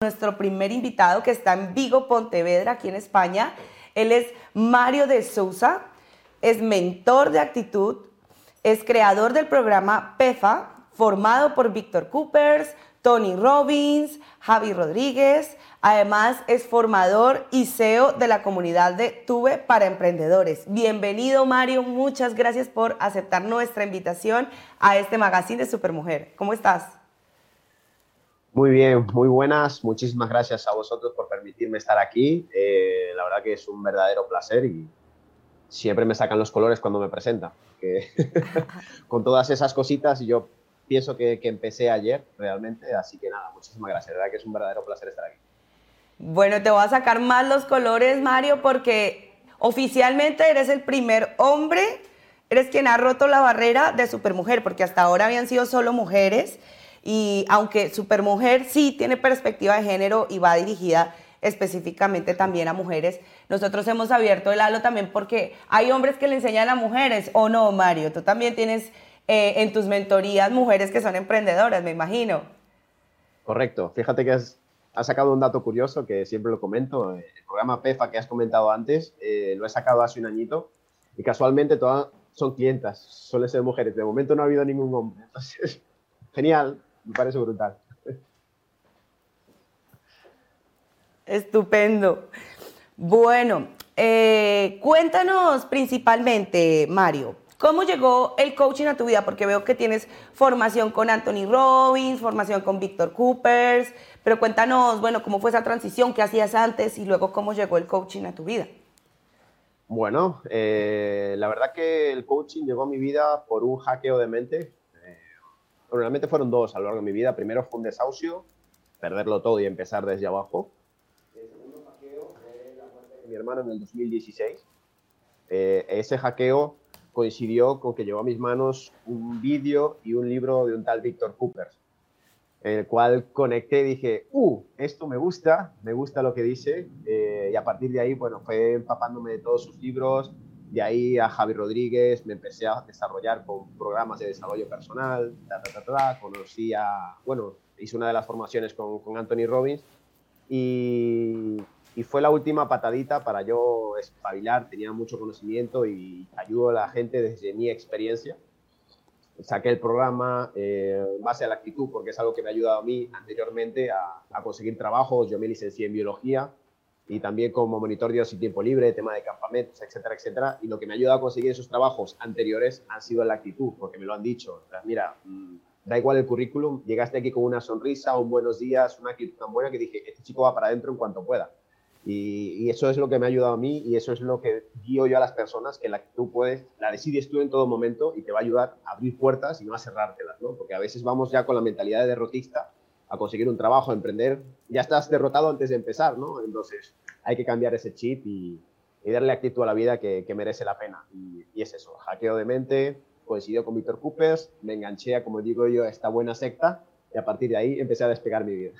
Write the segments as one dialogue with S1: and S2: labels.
S1: nuestro primer invitado que está en Vigo, Pontevedra, aquí en España. Él es Mario de Sousa, es mentor de actitud, es creador del programa PEFA, formado por Víctor Coopers, Tony Robbins, Javi Rodríguez. Además, es formador y CEO de la comunidad de Tuve para Emprendedores. Bienvenido, Mario. Muchas gracias por aceptar nuestra invitación a este magazine de Supermujer. ¿Cómo estás?
S2: Muy bien, muy buenas. Muchísimas gracias a vosotros por permitirme estar aquí. Eh, la verdad que es un verdadero placer y siempre me sacan los colores cuando me presenta. con todas esas cositas, yo pienso que, empecé ayer realmente, así que nada, muchísimas gracias. La verdad que es un verdadero placer estar aquí.
S1: Bueno, te voy a sacar más los colores, Mario, porque oficialmente eres el primer hombre, eres quien ha roto la barrera de supermujer, porque hasta ahora habían sido solo mujeres. Y aunque Supermujer sí tiene perspectiva de género y va dirigida específicamente también a mujeres, nosotros hemos abierto el halo también porque hay hombres que le enseñan a mujeres, ¿o no, Mario? Tú también tienes eh, en tus mentorías mujeres que son emprendedoras, me imagino.
S2: Correcto. Fíjate que has, sacado un dato curioso que siempre lo comento. El programa PEFA que has comentado antes, eh, lo he sacado hace un añito y casualmente todas son clientas, suelen ser mujeres. De momento no ha habido ningún hombre. Entonces, genial me parece brutal.
S1: Estupendo. Bueno, eh, cuéntanos principalmente, Mario, ¿cómo llegó el coaching a tu vida? Porque veo que tienes formación con Anthony Robbins, formación con Víctor Coopers, pero cuéntanos, bueno, cómo fue esa transición, qué hacías antes y luego cómo llegó el coaching a tu vida.
S2: Bueno, eh, la verdad que el coaching llegó a mi vida por un hackeo de mente realmente fueron dos a lo largo de mi vida. Primero fue un desahucio, perderlo todo y empezar desde abajo. El segundo hackeo fue la muerte de mi hermano en el 2016. Eh, ese hackeo coincidió con que llegó a mis manos un vídeo y un libro de un tal Víctor Cooper, el cual conecté y dije, uh, esto me gusta, me gusta lo que dice, eh, y a partir de ahí, bueno, fue empapándome de todos sus libros, de ahí a Javi Rodríguez me empecé a desarrollar con programas de desarrollo personal, conocí a, bueno, hice una de las formaciones con, con Anthony Robbins y, y, fue la última patadita para yo espabilar, tenía mucho conocimiento y ayudo a la gente desde mi experiencia. Saqué el programa eh, en base a la actitud porque es algo que me ha ayudado a mí anteriormente a, a conseguir trabajos. Yo me licencié en biología, y también como monitor de y tiempo libre, tema de campamentos, etcétera, etcétera. Y lo que me ha ayudado a conseguir esos trabajos anteriores han sido la actitud, porque me lo han dicho. Mira, mm, da igual el currículum, llegaste aquí con una sonrisa, un buenos días, una actitud tan buena que dije, este chico va para adentro en cuanto pueda. Y, eso es lo que me ha ayudado a mí y eso es lo que guío yo a las personas, que la actitud puedes, la decides tú en todo momento y te va a ayudar a abrir puertas y no a cerrártelas, ¿no? Porque a veces vamos ya con la mentalidad de derrotista a conseguir un trabajo, a emprender, ya estás derrotado antes de empezar, ¿no? Entonces hay que cambiar ese chip y, darle actitud a la vida que, merece la pena. Y, es eso, hackeo de mente, coincidió con Víctor Coopers, me enganché a, como digo yo, a esta buena secta y a partir de ahí empecé a despegar mi vida.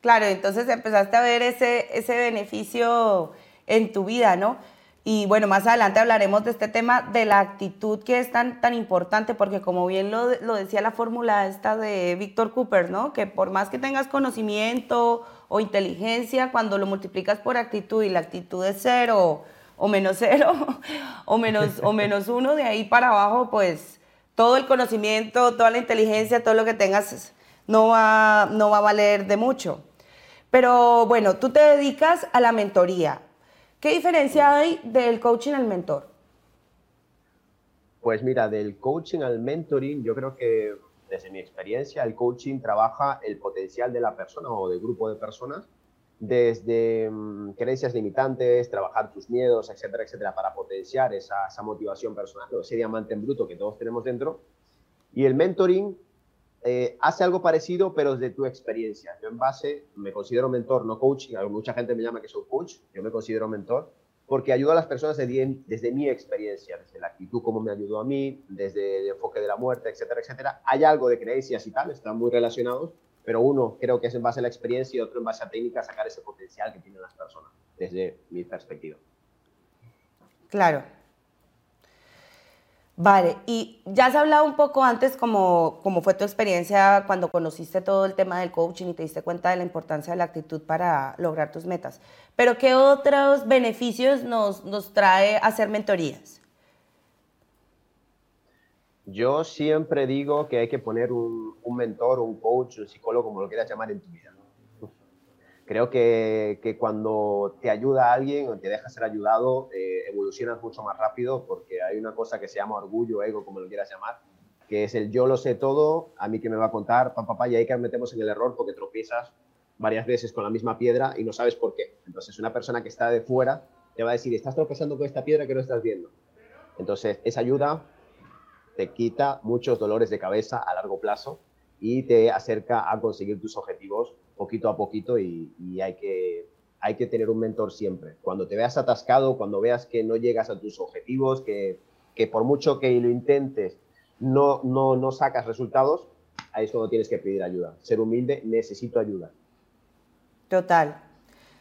S1: Claro, entonces empezaste a ver ese, ese beneficio en tu vida, ¿no? Y bueno, más adelante hablaremos de este tema de la actitud que es tan, tan importante, porque como bien lo, lo decía la fórmula esta de Víctor Cooper, ¿no? Que por más que tengas conocimiento o inteligencia, cuando lo multiplicas por actitud y la actitud es cero o menos cero o menos, o menos uno, de ahí para abajo, pues todo el conocimiento, toda la inteligencia, todo lo que tengas no va, no va a valer de mucho. Pero bueno, tú te dedicas a la mentoría. ¿Qué diferencia hay del coaching al mentor?
S2: Pues mira, del coaching al mentoring, yo creo que desde mi experiencia, el coaching trabaja el potencial de la persona o del grupo de personas desde mm, creencias limitantes, trabajar tus miedos, etcétera, etcétera, para potenciar esa, esa motivación personal, ese diamante en bruto que todos tenemos dentro. Y el mentoring eh, hace algo parecido, pero desde tu experiencia. Yo en base, me considero mentor, no coaching. Mucha gente me llama que soy coach, yo me considero mentor, porque ayudo a las personas desde, mi experiencia, desde la actitud, cómo me ayudó a mí, desde el enfoque de la muerte, etcétera, etcétera. Hay algo de creencias y tal, están muy relacionados, pero uno creo que es en base a la experiencia y otro en base a técnica sacar ese potencial que tienen las personas, desde mi perspectiva.
S1: Claro. Vale, y ya has hablado un poco antes cómo, cómo fue tu experiencia cuando conociste todo el tema del coaching y te diste cuenta de la importancia de la actitud para lograr tus metas. Pero ¿qué otros beneficios nos, nos trae hacer mentorías?
S2: Yo siempre digo que hay que poner un, un mentor, un coach, un psicólogo, como lo quieras llamar, en tu vida creo que, que, cuando te ayuda a alguien o te deja ser ayudado, eh, evolucionas mucho más rápido porque hay una cosa que se llama orgullo, ego, como lo quieras llamar, que es el yo lo sé todo, a mí que me va a contar, papá, papá, y ahí que metemos en el error porque tropiezas varias veces con la misma piedra y no sabes por qué. Entonces, una persona que está de fuera te va a decir, estás tropezando con esta piedra que no estás viendo. Entonces, esa ayuda te quita muchos dolores de cabeza a largo plazo y te acerca a conseguir tus objetivos poquito a poquito y, hay, que, hay que tener un mentor siempre. Cuando te veas atascado, cuando veas que no llegas a tus objetivos, que, que por mucho que lo intentes no, no, no sacas resultados, ahí es cuando tienes que pedir ayuda. Ser humilde, necesito ayuda.
S1: Total,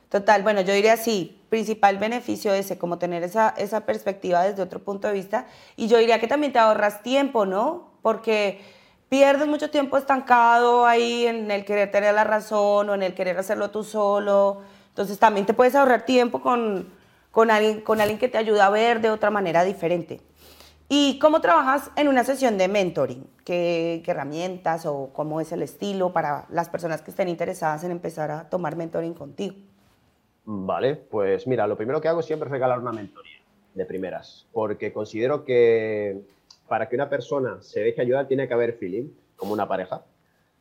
S1: total. Bueno, yo diría sí, principal beneficio ese, como tener esa, esa perspectiva desde otro punto de vista. Y yo diría que también te ahorras tiempo, ¿no? Porque pierdes mucho tiempo estancado ahí en el querer tener la razón o en el querer hacerlo tú solo. Entonces también te puedes ahorrar tiempo con, con, alguien, que te ayuda a ver de otra manera diferente. ¿Y cómo trabajas en una sesión de mentoring? ¿Qué, ¿Qué, herramientas o cómo es el estilo para las personas que estén interesadas en empezar a tomar mentoring contigo?
S2: Vale, pues mira, lo primero que hago siempre es regalar una mentoría de primeras, porque considero que para que una persona se deje ayudar tiene que haber feeling, como una pareja.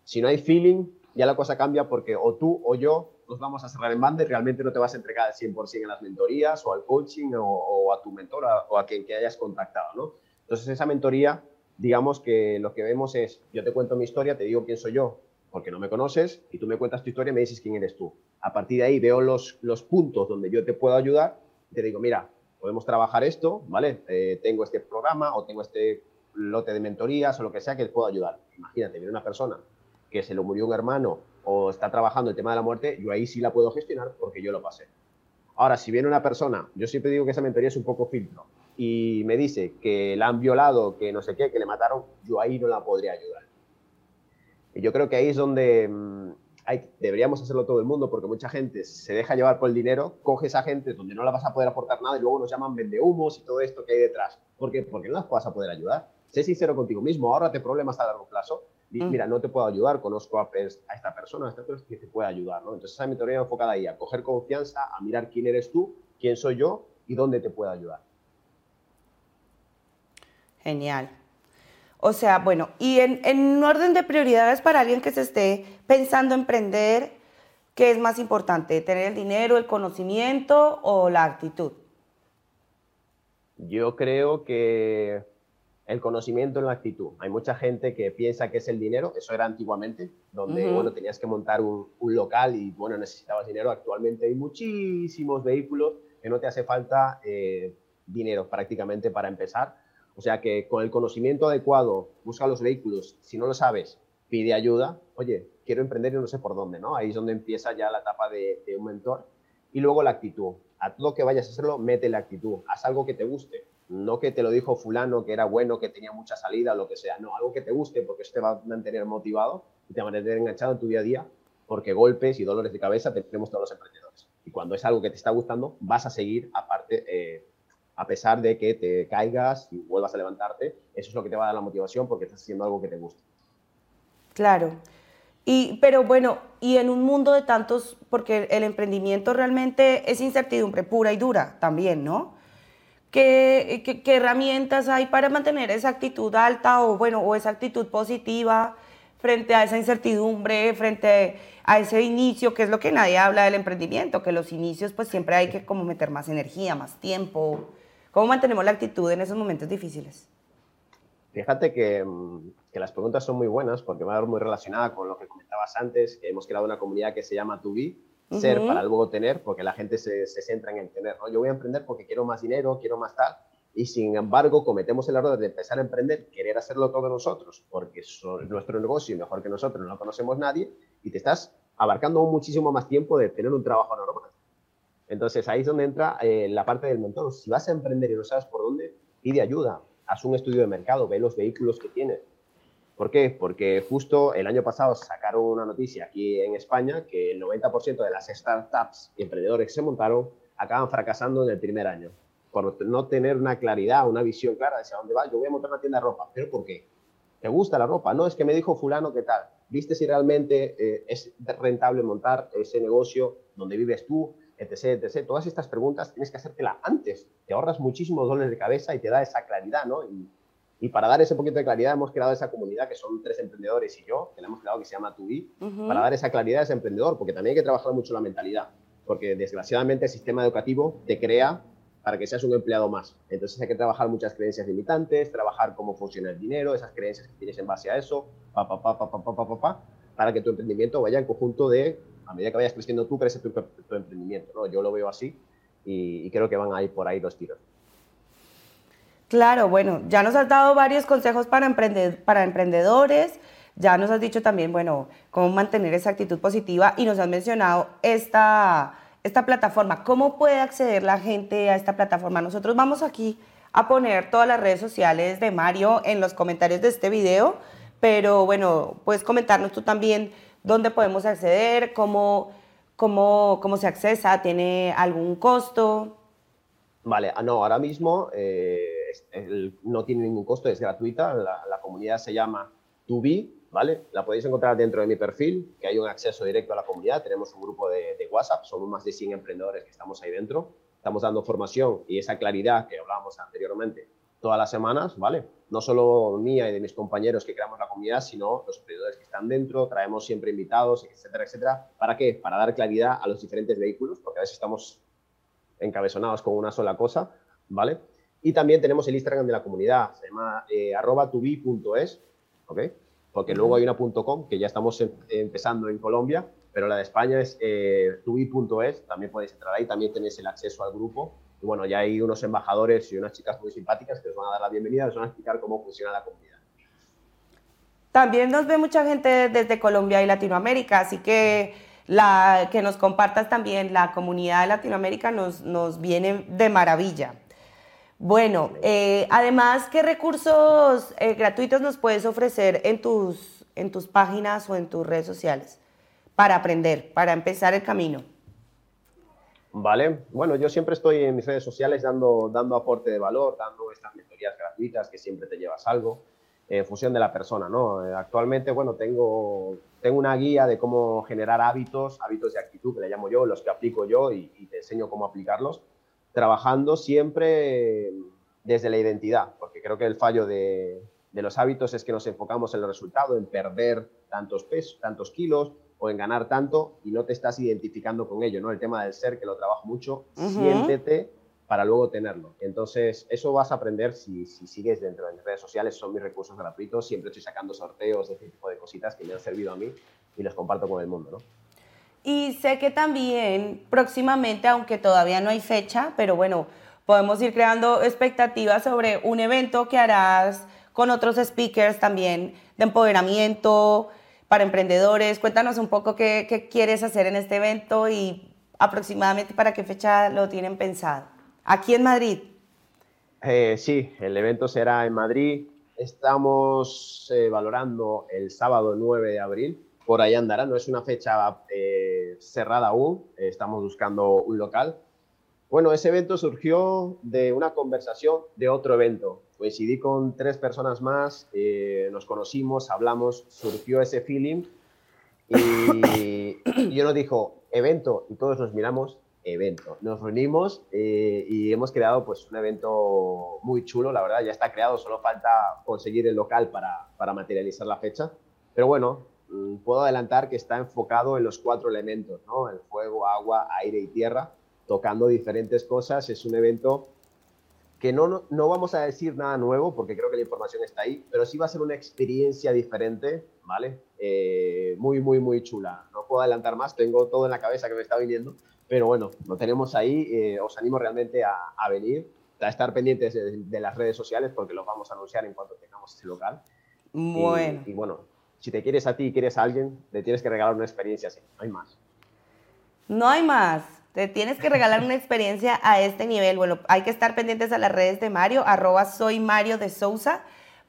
S2: Si no hay feeling, ya la cosa cambia porque o tú o yo nos vamos a cerrar en banda y realmente no te vas a entregar al 100% en las mentorías o al coaching o, a tu mentora o a quien que hayas contactado, ¿no? Entonces esa mentoría, digamos que lo que vemos es, yo te cuento mi historia, te digo quién soy yo, porque no me conoces, y tú me cuentas tu historia y me dices quién eres tú. A partir de ahí veo los, los puntos donde yo te puedo ayudar te digo, mira, podemos trabajar esto, ¿vale? Eh, tengo este programa o tengo este lote de mentorías o lo que sea que les pueda ayudar. Imagínate, viene una persona que se le murió un hermano o está trabajando el tema de la muerte, yo ahí sí la puedo gestionar porque yo lo pasé. Ahora, si viene una persona, yo siempre digo que esa mentoría es un poco filtro, y me dice que la han violado, que no sé qué, que le mataron, yo ahí no la podría ayudar. Y yo creo que ahí es donde deberíamos hacerlo todo el mundo porque mucha gente se deja llevar por el dinero, coge esa gente donde no la vas a poder aportar nada y luego nos llaman vendehumos y todo esto que hay detrás. ¿Por qué? Porque no las vas a poder ayudar. Sé sincero contigo mismo, ahórrate problemas a largo plazo. Mm. Mira, no te puedo ayudar, conozco a, esta persona, a esta persona que te puede ayudar. ¿no? Entonces, esa es mi teoría enfocada ahí, a coger confianza, a mirar quién eres tú, quién soy yo y dónde te puedo ayudar.
S1: Genial. O sea, bueno, y en, en orden de prioridades para alguien que se esté pensando emprender, ¿qué es más importante? ¿Tener el dinero, el conocimiento o la actitud?
S2: Yo creo que el conocimiento en la actitud. Hay mucha gente que piensa que es el dinero, eso era antiguamente, donde bueno, tenías que montar un, local y bueno, necesitabas dinero. Actualmente hay muchísimos vehículos que no te hace falta eh, dinero prácticamente para empezar o sea que con el conocimiento adecuado, busca los vehículos. Si no lo sabes, pide ayuda. Oye, quiero emprender y no sé por dónde, ¿no? Ahí es donde empieza ya la etapa de, un mentor. Y luego la actitud. A todo que vayas a hacerlo, mete la actitud. Haz algo que te guste. No que te lo dijo fulano, que era bueno, que tenía mucha salida, lo que sea. No, algo que te guste porque eso te va a mantener motivado y te va a mantener enganchado en tu día a día porque golpes y dolores de cabeza tenemos todos los emprendedores. Y cuando es algo que te está gustando, vas a seguir aparte eh, a pesar de que te caigas y vuelvas a levantarte, eso es lo que te va a dar la motivación porque estás haciendo algo que te gusta.
S1: Claro. Y, pero bueno, y en un mundo de tantos, porque el emprendimiento realmente es incertidumbre pura y dura también, ¿no? ¿Qué, qué, herramientas hay para mantener esa actitud alta o, bueno, o esa actitud positiva frente a esa incertidumbre, frente a ese inicio, que es lo que nadie habla del emprendimiento, que los inicios pues siempre hay que como meter más energía, más tiempo, ¿Cómo mantenemos la actitud en esos momentos difíciles?
S2: Fíjate que, mm, que, las preguntas son muy buenas porque va a muy relacionada con lo que comentabas antes, que hemos creado una comunidad que se llama To Be, ser para luego tener, porque la gente se, se centra en el tener. ¿no? Yo voy a emprender porque quiero más dinero, quiero más tal, y sin embargo cometemos el error de empezar a emprender, querer hacerlo todo nosotros, porque es nuestro negocio mejor que nosotros no lo conocemos nadie, y te estás abarcando muchísimo más tiempo de tener un trabajo normal. Entonces ahí es donde entra eh, la parte del mentor. Si vas a emprender y no sabes por dónde, pide ayuda. haz un estudio de mercado, ve los vehículos que tienes. ¿Por qué? Porque justo el año pasado sacaron una noticia aquí en España que el 90% de las startups y emprendedores que se montaron acaban fracasando en el primer año por no tener una claridad, una visión clara de hacia dónde va. Yo voy a montar una tienda de ropa, pero ¿por qué? ¿Te gusta la ropa? No, es que me dijo fulano qué tal. ¿Viste si realmente eh, es rentable montar ese negocio donde vives tú, etc, etc? Todas estas preguntas tienes que hacértelas antes. Te ahorras muchísimos dólares de cabeza y te da esa claridad, ¿no? Y, y, para dar ese poquito de claridad hemos creado esa comunidad que son tres emprendedores y yo, que la hemos creado que se llama Tubi, para dar esa claridad a ese emprendedor, porque también hay que trabajar mucho la mentalidad, porque desgraciadamente el sistema educativo te crea para que seas un empleado más. Entonces hay que trabajar muchas creencias limitantes, trabajar cómo funciona el dinero, esas creencias que tienes en base a eso, pa, pa, pa, pa, pa, pa, pa, para que tu emprendimiento vaya en conjunto de, a medida que vayas creciendo tú, crece tu, tu emprendimiento. ¿no? Yo lo veo así y, creo que van a ir por ahí los tiros.
S1: Claro, bueno, ya nos has dado varios consejos para, emprender, para emprendedores, ya nos has dicho también, bueno, cómo mantener esa actitud positiva y nos has mencionado esta esta plataforma. ¿Cómo puede acceder la gente a esta plataforma? Nosotros vamos aquí a poner todas las redes sociales de Mario en los comentarios de este video, pero bueno, puedes comentarnos tú también dónde podemos acceder, cómo, cómo, cómo se accesa, tiene algún costo.
S2: Vale, ah, no, ahora mismo eh, no tiene ningún costo, es gratuita, la, la comunidad se llama Tubi, ¿vale? La podéis encontrar dentro de mi perfil, que hay un acceso directo a la comunidad. Tenemos un grupo de, WhatsApp, somos más de 100 emprendedores que estamos ahí dentro. Estamos dando formación y esa claridad que hablábamos anteriormente todas las semanas, ¿vale? No solo mía y de mis compañeros que creamos la comunidad, sino los emprendedores que están dentro, traemos siempre invitados, etcétera, etcétera. ¿Para qué? Para dar claridad a los diferentes vehículos, porque a veces estamos encabezonados con una sola cosa, ¿vale? Y también tenemos el Instagram de la comunidad, se llama eh, arroba tubi.es, ¿ok? porque luego hay una .com que ya estamos em, empezando en Colombia, pero la de España es eh, tubi.es, también podéis entrar ahí, también tenéis el acceso al grupo. Y bueno, ya hay unos embajadores y unas chicas muy simpáticas que os van a dar la bienvenida, os van a explicar cómo funciona la comunidad.
S1: También nos ve mucha gente desde Colombia y Latinoamérica, así que la, que nos compartas también la comunidad de Latinoamérica nos, nos viene de maravilla. Bueno, eh, además, ¿qué recursos eh, gratuitos nos puedes ofrecer en tus, en tus páginas o en tus redes sociales para aprender, para empezar el camino?
S2: Vale, bueno, yo siempre estoy en mis redes sociales dando, dando aporte de valor, dando estas mentorías gratuitas que siempre te llevas algo en función de la persona, ¿no? Eh, actualmente, bueno, tengo, tengo una guía de cómo generar hábitos, hábitos de actitud que le llamo yo, los que aplico yo y, y te enseño cómo aplicarlos trabajando siempre desde la identidad, porque creo que el fallo de, los hábitos es que nos enfocamos en el resultado, en perder tantos pesos, tantos kilos o en ganar tanto y no te estás identificando con ello, ¿no? El tema del ser, que lo trabajo mucho, siéntete para luego tenerlo. Entonces, eso vas a aprender si, sigues dentro de mis redes sociales, son mis recursos gratuitos, siempre estoy sacando sorteos ese tipo de cositas que me han servido a mí y los comparto con el mundo, ¿no?
S1: Y sé que también próximamente, aunque todavía no hay fecha, pero bueno, podemos ir creando expectativas sobre un evento que harás con otros speakers también de empoderamiento para emprendedores. Cuéntanos un poco qué, quieres hacer en este evento y aproximadamente para qué fecha lo tienen pensado. Aquí en Madrid.
S2: Eh, sí, el evento será en Madrid. Estamos eh, valorando el sábado 9 de abril por ahí andará. No es una fecha eh, cerrada aún, estamos buscando un local. Bueno, ese evento surgió de una conversación de otro evento. Coincidí con tres personas más, eh, nos conocimos, hablamos, surgió ese feeling y, yo nos dijo, evento, y todos nos miramos, evento. Nos reunimos eh, y hemos creado pues un evento muy chulo, la verdad, ya está creado, solo falta conseguir el local para, para materializar la fecha. Pero bueno, Mm, puedo adelantar que está enfocado en los cuatro elementos, ¿no? El fuego, agua, aire y tierra, tocando diferentes cosas. Es un evento que no, no vamos a decir nada nuevo porque creo que la información está ahí, pero sí va a ser una experiencia diferente, ¿vale? Eh, muy, muy, muy chula. No puedo adelantar más, tengo todo en la cabeza que me está viniendo, pero bueno, lo tenemos ahí. Eh, os animo realmente a, a, venir, a estar pendientes de, las redes sociales porque los vamos a anunciar en cuanto tengamos ese local.
S1: Bueno.
S2: y bueno, si te quieres a ti y quieres a alguien, le tienes que regalar una experiencia así, no hay más.
S1: No hay más. Te tienes que regalar una experiencia a este nivel. Bueno, hay que estar pendientes a las redes de Mario, arroba soy Mario de Sousa,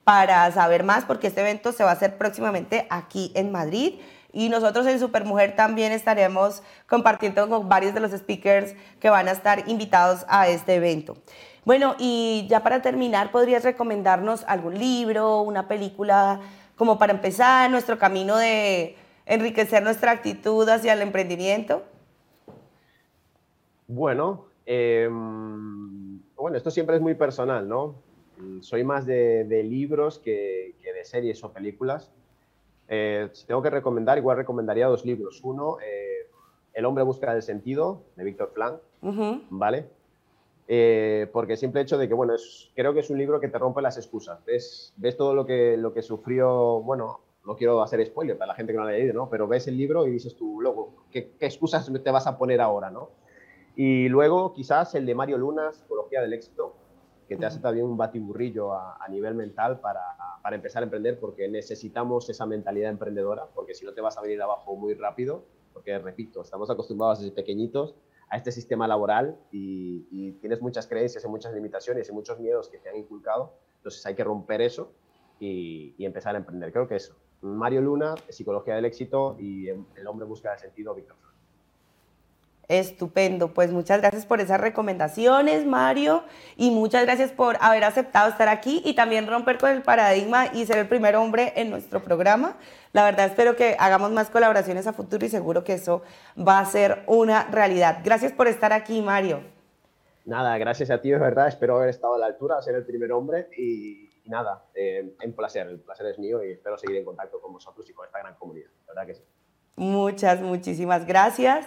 S1: para saber más, porque este evento se va a hacer próximamente aquí en Madrid. Y nosotros en Supermujer también estaremos compartiendo con varios de los speakers que van a estar invitados a este evento. Bueno, y ya para terminar, ¿podrías recomendarnos algún libro, una película, como para empezar nuestro camino de enriquecer nuestra actitud hacia el emprendimiento?
S2: Bueno, em, bueno, esto siempre es muy personal, ¿no? Soy más de, libros que, de series o películas. Eh, si tengo que recomendar, igual recomendaría dos libros. Uno, eh, El hombre busca el sentido, de Víctor Frank, ¿vale? Eh, porque simple hecho de que, bueno, es, creo que es un libro que te rompe las excusas. Ves, ves todo lo que, lo que sufrió, bueno, no quiero hacer spoiler para la gente que no lo ha leído, ¿no? Pero ves el libro y dices tú, luego, ¿qué, ¿qué, excusas te vas a poner ahora, ¿no? Y luego quizás el de Mario Luna, Psicología del Éxito, que te hace también un batiburrillo a, a nivel mental para, para, empezar a emprender, porque necesitamos esa mentalidad emprendedora, porque si no te vas a venir abajo muy rápido, porque repito, estamos acostumbrados desde pequeñitos a este sistema laboral y, y tienes muchas creencias y muchas limitaciones y muchos miedos que te han inculcado, entonces hay que romper eso y, y empezar a emprender. Creo que eso. Mario Luna, Psicología del Éxito y El hombre busca el sentido, Víctor
S1: Estupendo, pues muchas gracias por esas recomendaciones, Mario, y muchas gracias por haber aceptado estar aquí y también romper con el paradigma y ser el primer hombre en nuestro programa. La verdad espero que hagamos más colaboraciones a futuro y seguro que eso va a ser una realidad. Gracias por estar aquí, Mario.
S2: Nada, gracias a ti, es verdad, espero haber estado a la altura, ser el primer hombre y, nada, eh, un placer, el placer es mío y espero seguir en contacto con vosotros y con esta gran comunidad, la verdad que sí.
S1: Muchas, muchísimas gracias.